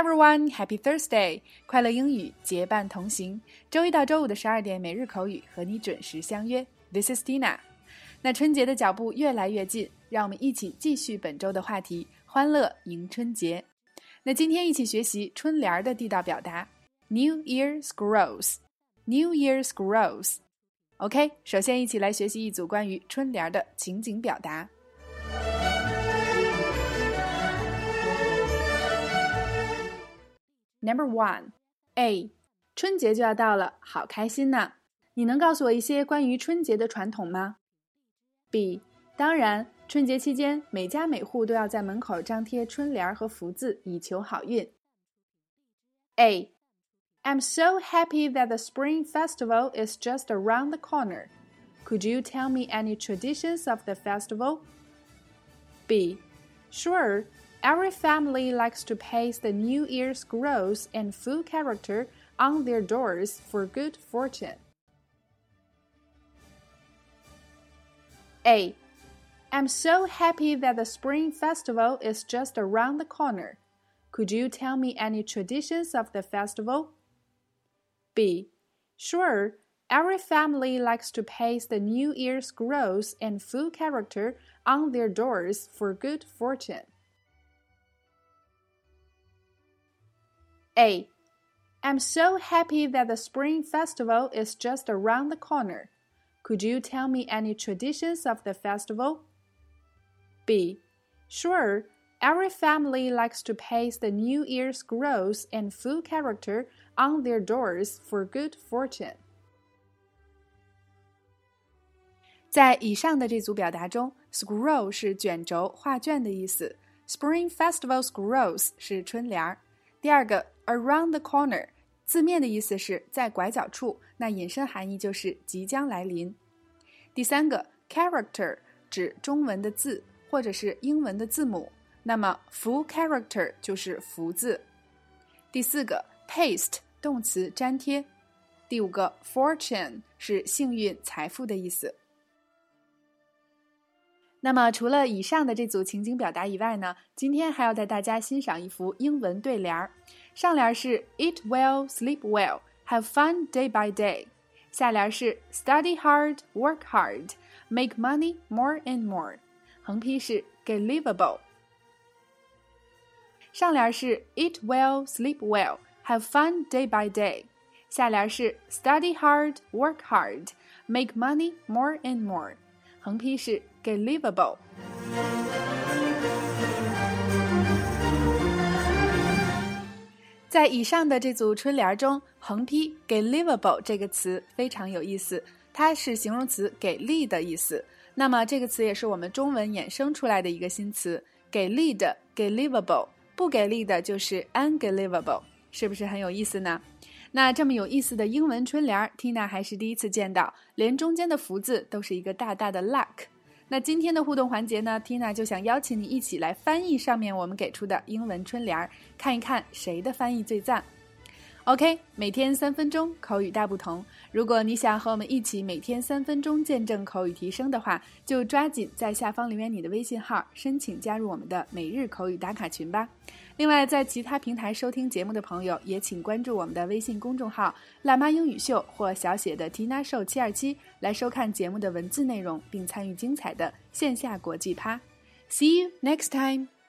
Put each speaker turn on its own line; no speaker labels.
everyone, Happy Thursday! 快乐英语结伴同行，周一到周五的十二点每日口语和你准时相约。This is Tina。那春节的脚步越来越近，让我们一起继续本周的话题，欢乐迎春节。那今天一起学习春联的地道表达，New Year's grows, New Year's grows。OK，首先一起来学习一组关于春联的情景表达。Number one, A，春节就要到了，好开心呐！你能告诉我一些关于春节的传统吗？B，当然，春节期间每家每户都要在门口张贴春联和福字，以求好运。A, I'm so happy that the Spring Festival is just around the corner. Could you tell me any traditions of the festival? B, sure. Every family likes to paste the New Year's grows and food character on their doors for good fortune. A. I'm so happy that the Spring Festival is just around the corner. Could you tell me any traditions of the festival? B. Sure. Every family likes to paste the New Year's grows and food character on their doors for good fortune. A. I'm so happy that the Spring Festival is just around the corner. Could you tell me any traditions of the festival? B. Sure. Every family likes to paste the New Year's grows and food character on their doors for good fortune. 在以上的这组表达中，scroll 是卷轴、画卷的意思，Spring Festival scrolls 是春联儿。第二个 around the corner 字面的意思是在拐角处，那引申含义就是即将来临。第三个 character 指中文的字或者是英文的字母，那么福 character 就是福字。第四个 paste 动词粘贴。第五个 fortune 是幸运财富的意思。那么除了以上的这组情景表达以外呢，今天还要带大家欣赏一幅英文对联儿。上联是 Eat well, sleep well, have fun day by day。下联是 Study hard, work hard, make money more and more。横批是 Get livable。上联是 Eat well, sleep well, have fun day by day。下联是 Study hard, work hard, make money more and more。横批是 “Gelivable”。在以上的这组春联中，横批 “Gelivable” 这个词非常有意思，它是形容词“给力”的意思。那么这个词也是我们中文衍生出来的一个新词，“给力的 ”“Gelivable”，不给力的就是 “Ungelivable”，是不是很有意思呢？那这么有意思的英文春联，Tina 还是第一次见到，连中间的福字都是一个大大的 luck。那今天的互动环节呢，Tina 就想邀请你一起来翻译上面我们给出的英文春联儿，看一看谁的翻译最赞。OK，每天三分钟，口语大不同。如果你想和我们一起每天三分钟见证口语提升的话，就抓紧在下方留言你的微信号，申请加入我们的每日口语打卡群吧。另外，在其他平台收听节目的朋友，也请关注我们的微信公众号“辣妈英语秀”或小写的 Tina Show 七二七，来收看节目的文字内容，并参与精彩的线下国际趴。See you next time.